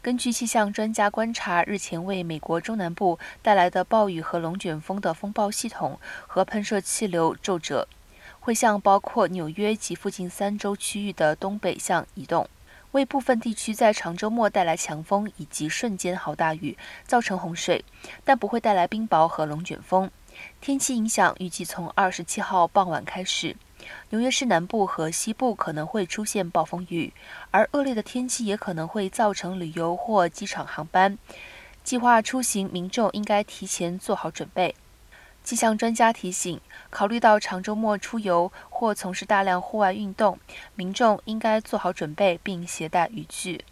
根据气象专家观察，日前为美国中南部带来的暴雨和龙卷风的风暴系统和喷射气流皱褶，会向包括纽约及附近三州区域的东北向移动，为部分地区在长周末带来强风以及瞬间豪大雨，造成洪水，但不会带来冰雹和龙卷风。天气影响预计从二十七号傍晚开始。纽约市南部和西部可能会出现暴风雨，而恶劣的天气也可能会造成旅游或机场航班。计划出行民众应该提前做好准备。气象专家提醒，考虑到长周末出游或从事大量户外运动，民众应该做好准备并携带雨具。